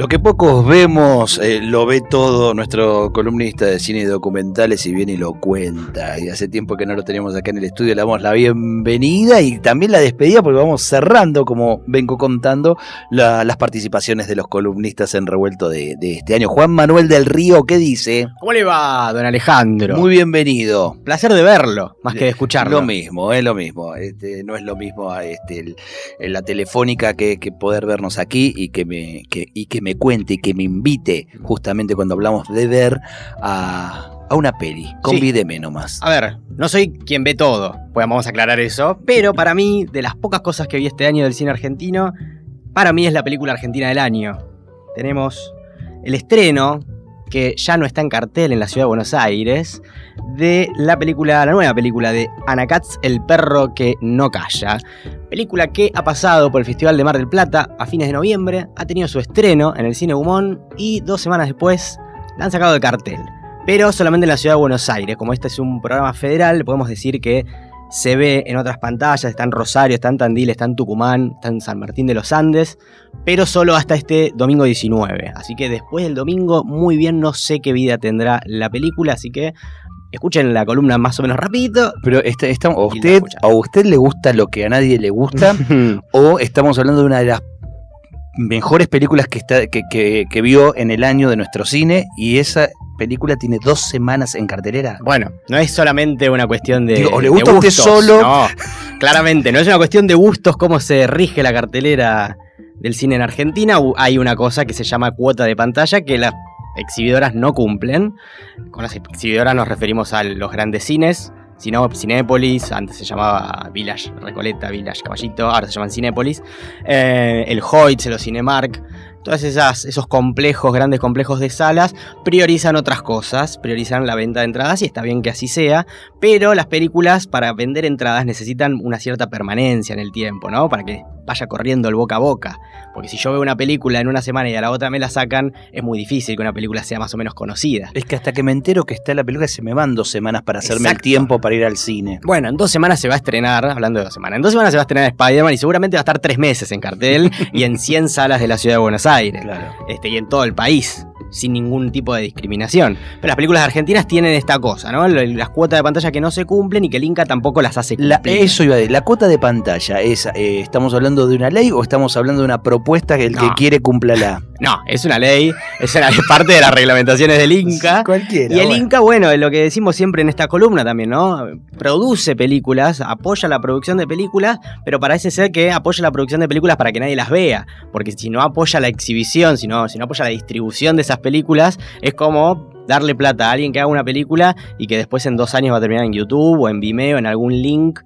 Lo que pocos vemos, eh, lo ve todo nuestro columnista de cine y documentales y viene y lo cuenta. Y hace tiempo que no lo tenemos acá en el estudio, le damos la bienvenida y también la despedida porque vamos cerrando, como vengo contando, la- las participaciones de los columnistas en revuelto de, de este año. Juan Manuel del Río, ¿qué dice? ¿Cómo le va, don Alejandro? Muy bienvenido. placer de verlo, más que de escucharlo. Lo mismo, es lo mismo. Este, no es lo mismo este, el- la telefónica que, que poder vernos aquí y que, me, que- y que me cuente y que me invite, justamente cuando hablamos de ver, a, a una peli. Convídeme nomás. A ver, no soy quien ve todo, pues vamos a aclarar eso, pero para mí, de las pocas cosas que vi este año del cine argentino, para mí es la película argentina del año. Tenemos el estreno, que ya no está en cartel en la ciudad de Buenos Aires, de la película, la nueva película de Ana Katz, El perro que no calla. Película que ha pasado por el Festival de Mar del Plata a fines de noviembre, ha tenido su estreno en el Cine Humón y dos semanas después la han sacado de cartel. Pero solamente en la ciudad de Buenos Aires. Como este es un programa federal, podemos decir que se ve en otras pantallas, está en Rosario, está en Tandil, está en Tucumán, está en San Martín de los Andes, pero solo hasta este domingo 19. Así que después del domingo, muy bien, no sé qué vida tendrá la película, así que escuchen la columna más o menos rapidito. Pero a, Y la usted, a usted le gusta lo que a nadie le gusta o estamos hablando de una de las mejores películas que, está, que, que- que vio en el año de nuestro cine y esa película tiene dos semanas en cartelera. Bueno, no es solamente una cuestión de. Digo, ¿o le gusta usted solo? No, claramente, no es una cuestión de gustos cómo se rige la cartelera del cine en Argentina. Hay una cosa que se llama cuota de pantalla que las exhibidoras no cumplen. Con las exhibidoras nos referimos a los grandes cines. Sino Cinépolis, antes se llamaba Village Recoleta, Village Caballito, ahora se llaman Cinépolis. Eh, el Hoyts, los Cinemark, esas esos complejos, grandes complejos de salas, priorizan otras cosas, priorizan la venta de entradas y está bien que así sea, pero las películas para vender entradas necesitan una cierta permanencia en el tiempo, ¿no? Para que vaya corriendo el boca a boca. Porque si yo veo una película en una semana y a la otra me la sacan, es muy difícil que una película sea más o menos conocida. Es que hasta que me entero que está la película se me van dos semanas para hacerme el tiempo para ir al cine. Bueno, en dos semanas se va a estrenar, hablando de dos semanas, en dos semanas se va a estrenar Spider-Man y seguramente va a estar tres meses en cartel y en 100 salas de la ciudad de Buenos Aires. Claro. este, y en todo el país, sin ningún tipo de discriminación. Pero las películas argentinas tienen esta cosa, ¿no? Las cuotas de pantalla que no se cumplen y que el Inca tampoco las hace La- cumplir. eso iba a decir, la cuota de pantalla es, eh, ¿estamos hablando de una ley o estamos hablando de una propuesta que el que quiere cúmplala? No, es una ley, es, una- es parte de las reglamentaciones del Inca. Cualquiera. Y el bueno. Inca, bueno, es lo que decimos siempre en esta columna también, ¿no? Produce películas, apoya la producción de películas, pero parece ser que apoya la producción de películas para que nadie las vea. Porque si no apoya la exhibición, si no, si no apoya la distribución de esas películas, es como darle plata a alguien que haga una película y que después en dos años va a terminar en YouTube o en Vimeo, en algún link,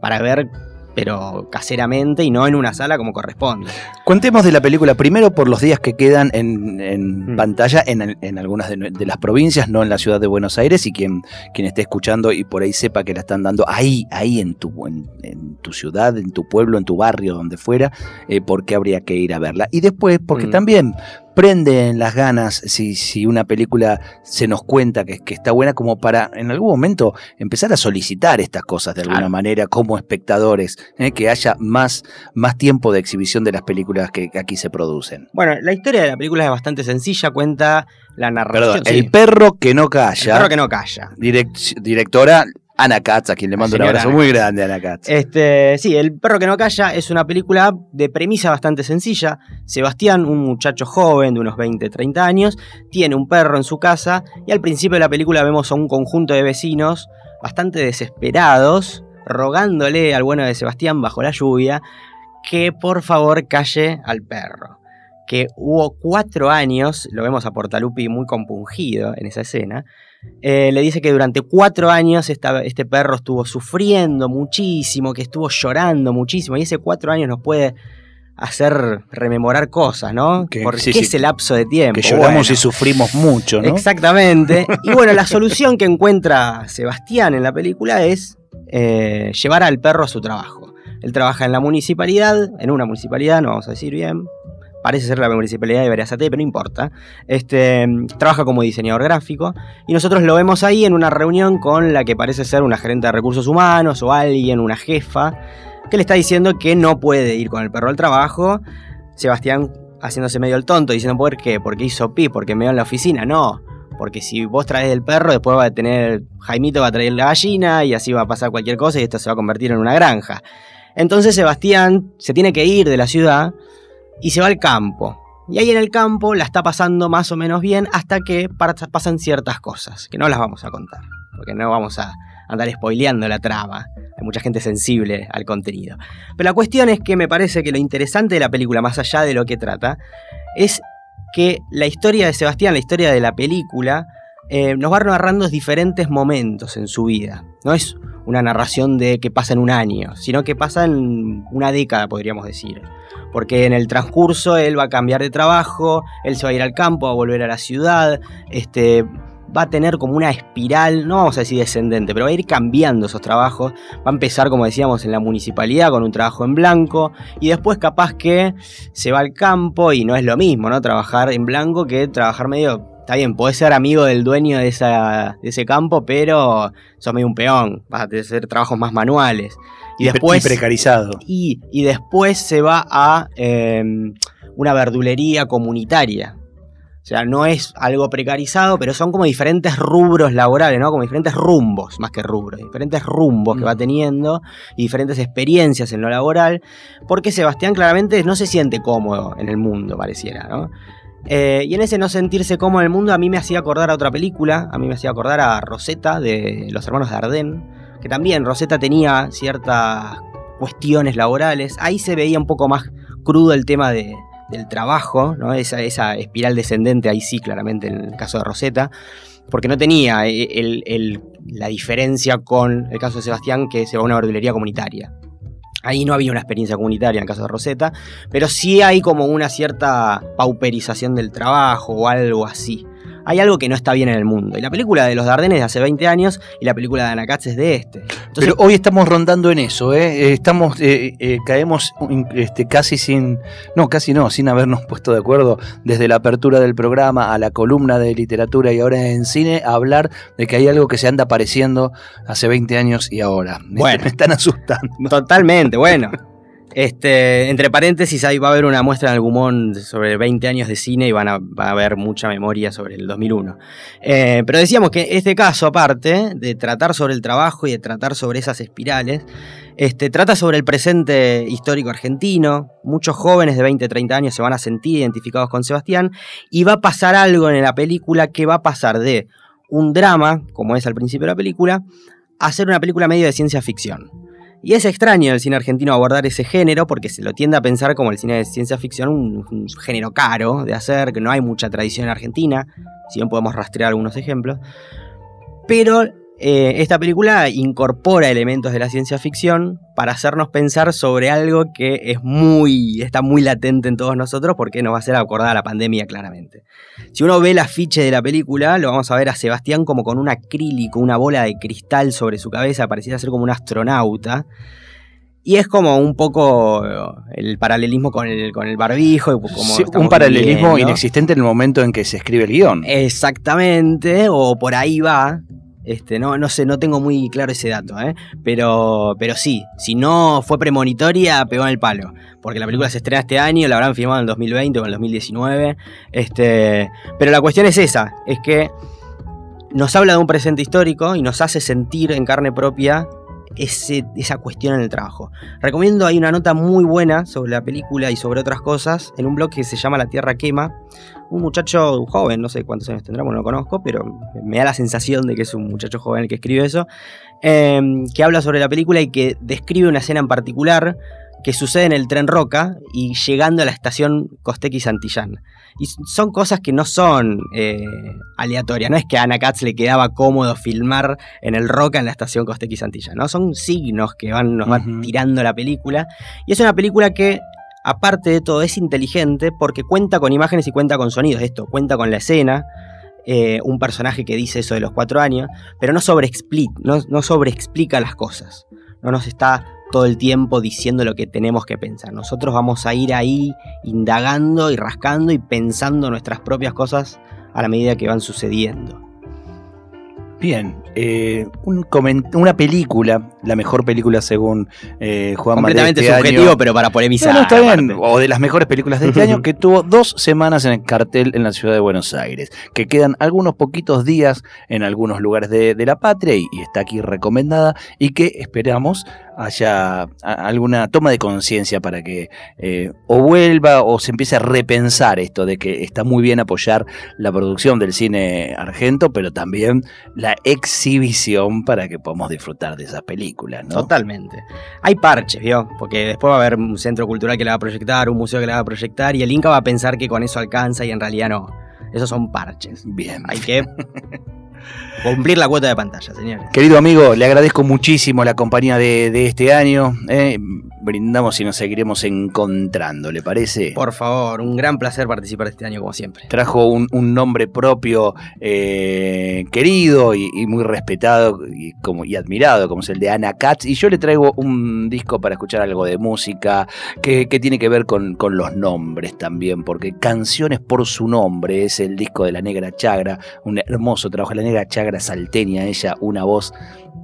para ver, pero caseramente y no en una sala como corresponde. Contemos de la película primero por los días que quedan en, en Mm. pantalla en, en algunas de, las provincias, no en la ciudad de Buenos Aires, y quien, quien esté escuchando y por ahí sepa que la están dando ahí, ahí en tu, en, en tu ciudad, en tu pueblo, en tu barrio, donde fuera, eh, por qué habría que ir a verla. Y después, porque Mm. también prenden las ganas si, si una película se nos cuenta que, que está buena como para en algún momento empezar a solicitar estas cosas de alguna manera como espectadores, eh, que haya más, más tiempo de exhibición de las películas que, que aquí se producen. Bueno, la historia de la película es bastante sencilla, cuenta la narración. Perdón, sí, El perro que no el calla, perro que no calla. direc- directora Ana Katz, a quien le mando un abrazo Ana muy grande, Ana Katz. Este, sí, El perro que no calla es una película de premisa bastante sencilla. Sebastián, un muchacho joven de unos 20, 30 años, tiene un perro en su casa y al principio de la película vemos a un conjunto de vecinos bastante desesperados rogándole al bueno de Sebastián bajo la lluvia que por favor calle al perro. Que hubo cuatro años, lo vemos a Portalupi muy compungido en esa escena, eh, le dice que durante cuatro años esta- este perro estuvo sufriendo muchísimo, que estuvo llorando muchísimo, y ese cuatro años nos puede hacer rememorar cosas, ¿no? Que- ¿Por sí, ese lapso de tiempo? Que lloramos Bueno, y sufrimos mucho, ¿no? Exactamente. Y bueno, la solución que encuentra Sebastián en la película es eh, llevar al perro a su trabajo. Él trabaja en la municipalidad, en una municipalidad, no vamos a decir bien. Parece ser la municipalidad de Beriazate, pero no importa. Este, trabaja como diseñador gráfico y nosotros lo vemos ahí en una reunión con la que parece ser una gerente de recursos humanos o alguien, una jefa, que le está diciendo que no puede ir con el perro al trabajo. Sebastián haciéndose medio el tonto, diciendo ¿por qué? Porque hizo pi, porque me en la oficina. No, porque si vos traes el perro, después va a tener, Jaimito va a traer la gallina y así va a pasar cualquier cosa y esto se va a convertir en una granja. Entonces Sebastián se tiene que ir de la ciudad y se va al campo. Y ahí en el campo la está pasando más o menos bien hasta que pasan ciertas cosas, que no las vamos a contar, porque no vamos a andar spoileando la trama. Hay mucha gente sensible al contenido. Pero la cuestión es que me parece que lo interesante de la película, más allá de lo que trata, es que la historia de Sebastián, la historia de la película, eh, nos va narrando diferentes momentos en su vida. No es una narración de que pasa en un año, sino que pasa en una década, podríamos decir. Porque en el transcurso él va a cambiar de trabajo, él se va a ir al campo, va a volver a la ciudad, este, va a tener como una espiral, no vamos a decir descendente, pero va a ir cambiando esos trabajos. Va a empezar, como decíamos, en la municipalidad con un trabajo en blanco y después capaz que se va al campo y no es lo mismo, ¿no? Trabajar en blanco que trabajar medio... Está bien, podés ser amigo del dueño de, esa, de ese campo, pero sos medio un peón, vas a hacer trabajos más manuales. Y después... y precarizado. Y, y después se va a eh, una verdulería comunitaria. O sea, no es algo precarizado, pero son como diferentes rubros laborales, ¿no? Como diferentes rumbos, más que rubros, diferentes rumbos que Mm. va teniendo y diferentes experiencias en lo laboral, porque Sebastián claramente no se siente cómodo en el mundo, pareciera, ¿no? Eh, y en ese no sentirse cómodo en el mundo a mí me hacía acordar a otra película, a mí me hacía acordar a Rosetta de los hermanos Dardenne, que también Rosetta tenía ciertas cuestiones laborales. Ahí se veía un poco más crudo el tema de- del trabajo, ¿no? esa, esa espiral descendente, ahí sí, claramente, en el caso de Rosetta, porque no tenía eh, el- el- la diferencia con el caso de Sebastián, que se va a una verdulería comunitaria. Ahí no había una experiencia comunitaria en el caso de Rosetta, pero sí hay como una cierta pauperización del trabajo o algo así. Hay algo que no está bien en el mundo. Y la película de los Dardenes es de hace 20 años y la película de Ana Katz es de este. Entonces, Pero hoy estamos rondando en eso, ¿eh? Eh, Estamos, eh, eh, caemos este, casi sin, no, casi no, sin habernos puesto de acuerdo desde la apertura del programa a la columna de literatura y ahora en cine a hablar de que hay algo que se anda apareciendo hace 20 años y ahora. Bueno. Me están asustando. Totalmente, bueno. Este, entre paréntesis, ahí va a haber una muestra en el Gumón sobre 20 años de cine y van a, va a haber mucha memoria sobre el 2001. Eh, pero decíamos que este caso, aparte de tratar sobre el trabajo y de tratar sobre esas espirales, este, trata sobre el presente histórico argentino. Muchos jóvenes de 20, 30 años se van a sentir identificados con Sebastián y va a pasar algo en la película que va a pasar de un drama, como es al principio de la película, a ser una película medio de ciencia ficción. Y es extraño el cine argentino abordar ese género porque se lo tiende a pensar como el cine de ciencia ficción un, un género caro de hacer, que no hay mucha tradición en Argentina, si bien podemos rastrear algunos ejemplos. Pero eh, esta película incorpora elementos de la ciencia ficción para hacernos pensar sobre algo que es muy, está muy latente en todos nosotros porque nos va a hacer acordar a la pandemia claramente. Si uno ve el afiche de la película, lo vamos a ver a Sebastián como con un acrílico, una bola de cristal sobre su cabeza, pareciera ser como un astronauta. Y es como un poco el paralelismo con el, con el barbijo. y Como Sí, estamos un paralelismo viviendo. inexistente en el momento en que se escribe el guion. Exactamente, o por ahí va. Este, no, no sé, no tengo muy claro ese dato, ¿eh? pero, pero sí, si no fue premonitoria, pegó en el palo. Porque la película se estrena este año, la habrán filmado en el 2020 o en el 2019. Este, pero la cuestión es esa, es que nos habla de un presente histórico y nos hace sentir en carne propia esa cuestión en el trabajo. Recomiendo, hay una nota muy buena sobre la película y sobre otras cosas en un blog que se llama La Tierra Quema. Un muchacho joven, no sé cuántos años tendrá, bueno, no lo conozco, pero me da la sensación de que es un muchacho joven el que escribe eso, eh, que habla sobre la película y que describe una escena en particular que sucede en el tren Roca y llegando a la estación Costequi Santillán. Y son cosas que no son eh, aleatorias, no es que a Ana Katz le quedaba cómodo filmar en el Roca en la estación Costequi Santillán, ¿no? Son signos que van, nos van tirando la película. Y es una película que aparte de todo, es inteligente porque cuenta con imágenes y cuenta con sonidos. Esto, cuenta con la escena, eh, un personaje que dice eso de los cuatro años, pero no sobreexplica, no, no sobreexplica las cosas. No nos está todo el tiempo diciendo lo que tenemos que pensar. Nosotros vamos a ir ahí indagando y rascando y pensando nuestras propias cosas a la medida que van sucediendo. Bien, eh, un una película, la mejor película según eh, Juan Completamente este subjetivo, año. pero para polemizar. No, no, está bien. O de las mejores películas de este año, que tuvo dos semanas en el cartel en la ciudad de Buenos Aires. Que quedan algunos poquitos días en algunos lugares de, de la patria y, y está aquí recomendada. Y que esperamos haya a- alguna toma de conciencia para que eh, o vuelva o se empiece a repensar esto de que está muy bien apoyar la producción del cine argento, pero también la exhibición para que podamos disfrutar de esas películas, ¿no? Totalmente. Hay parches, ¿vio? Porque después va a haber un centro cultural que la va a proyectar, un museo que la va a proyectar, y el Inca va a pensar que con eso alcanza y en realidad no. Esos son parches. Bien. Hay que cumplir la cuota de pantalla, señores. Querido amigo, le agradezco muchísimo la compañía de, de este año. eh. Brindamos y nos seguiremos encontrando, ¿le parece? Por favor, un gran placer participar este año, como siempre. Trajo un, un nombre propio eh, querido y, y muy respetado y, como, y admirado, como es el de Ana Katz. Y yo le traigo un disco para escuchar algo de música que, que tiene que ver con, con los nombres también, porque Canciones por su nombre es el disco de la Negra Chagra, un hermoso trabajo. La Negra Chagra salteña, ella, una voz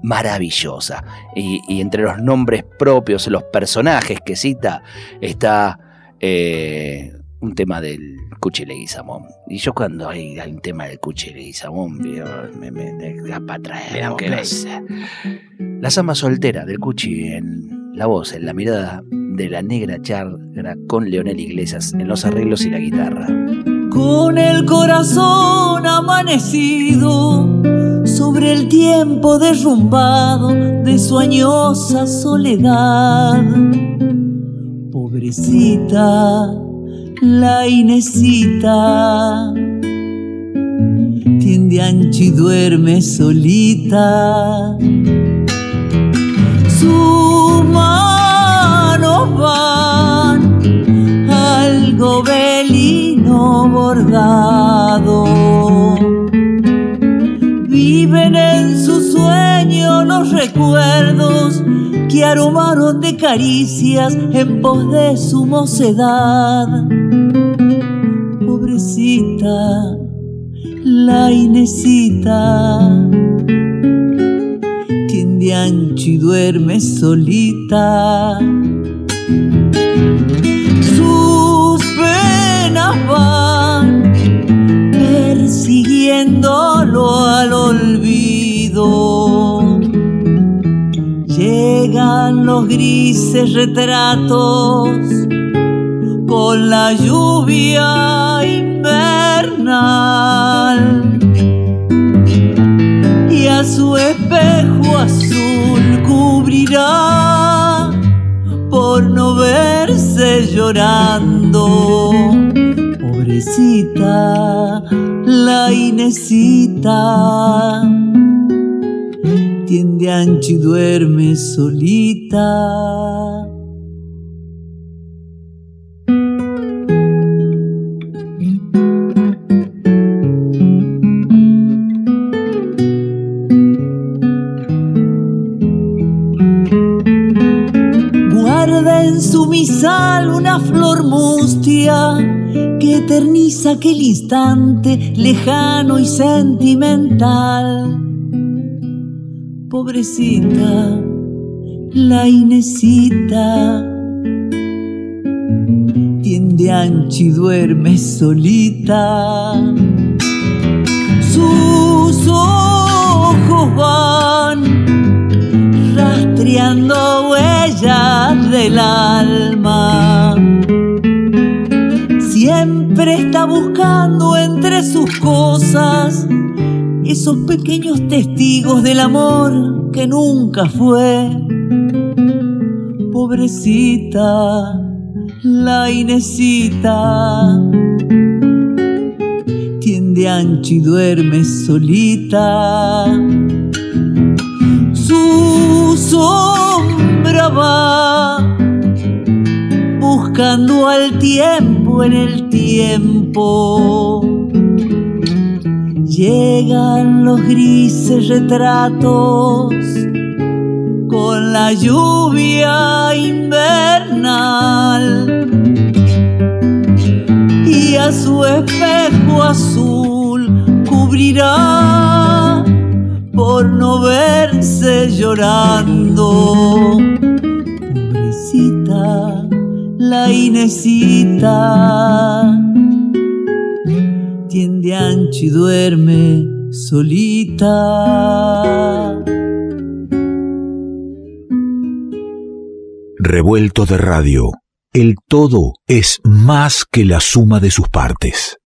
maravillosa. Y, y entre los nombres propios, los personajes que cita, está eh, un tema del Cuchi Leguizamón. Y yo cuando hay, un tema del Cuchi Leguizamón, me, me, da para atrás. damos que no play. sé. La samba soltera del Cuchi en la voz, en la mirada de la negra chagra con Leonel Iglesias en los arreglos y la guitarra. Con el corazón amanecido sobre el tiempo derrumbado de su añosa soledad. Pobrecita, la Inesita, tiende ancho y duerme solita. Sus manos van al gobelino bordado. Viven en su sueño los recuerdos que aromaron de caricias en pos de su mocedad. Pobrecita, la Inesita tiende ancho y duerme solita. Al olvido. Llegan los grises retratos con la lluvia invernal y a su espejo azul cubrirá por no verse llorando. Pobrecita, la Inesita, tiende ancho y duerme solita. Guarda en su misal una flor mustia que eterniza aquel instante lejano y sentimental. Pobrecita, la Inesita, tiende ancho y duerme solita. Sus ojos van rastreando huellas del alma. Buscando entre sus cosas esos pequeños testigos del amor que nunca fue. Pobrecita, la Inesita, tiende ancho y duerme solita su sombra va buscando al tiempo en el tiempo. Llegan los grises retratos con la lluvia invernal y a su espejo azul cubrirá por no verse llorando. Pobrecita la Inesita tiende ancho y duerme solita. Revuelto de radio. El todo es más que la suma de sus partes.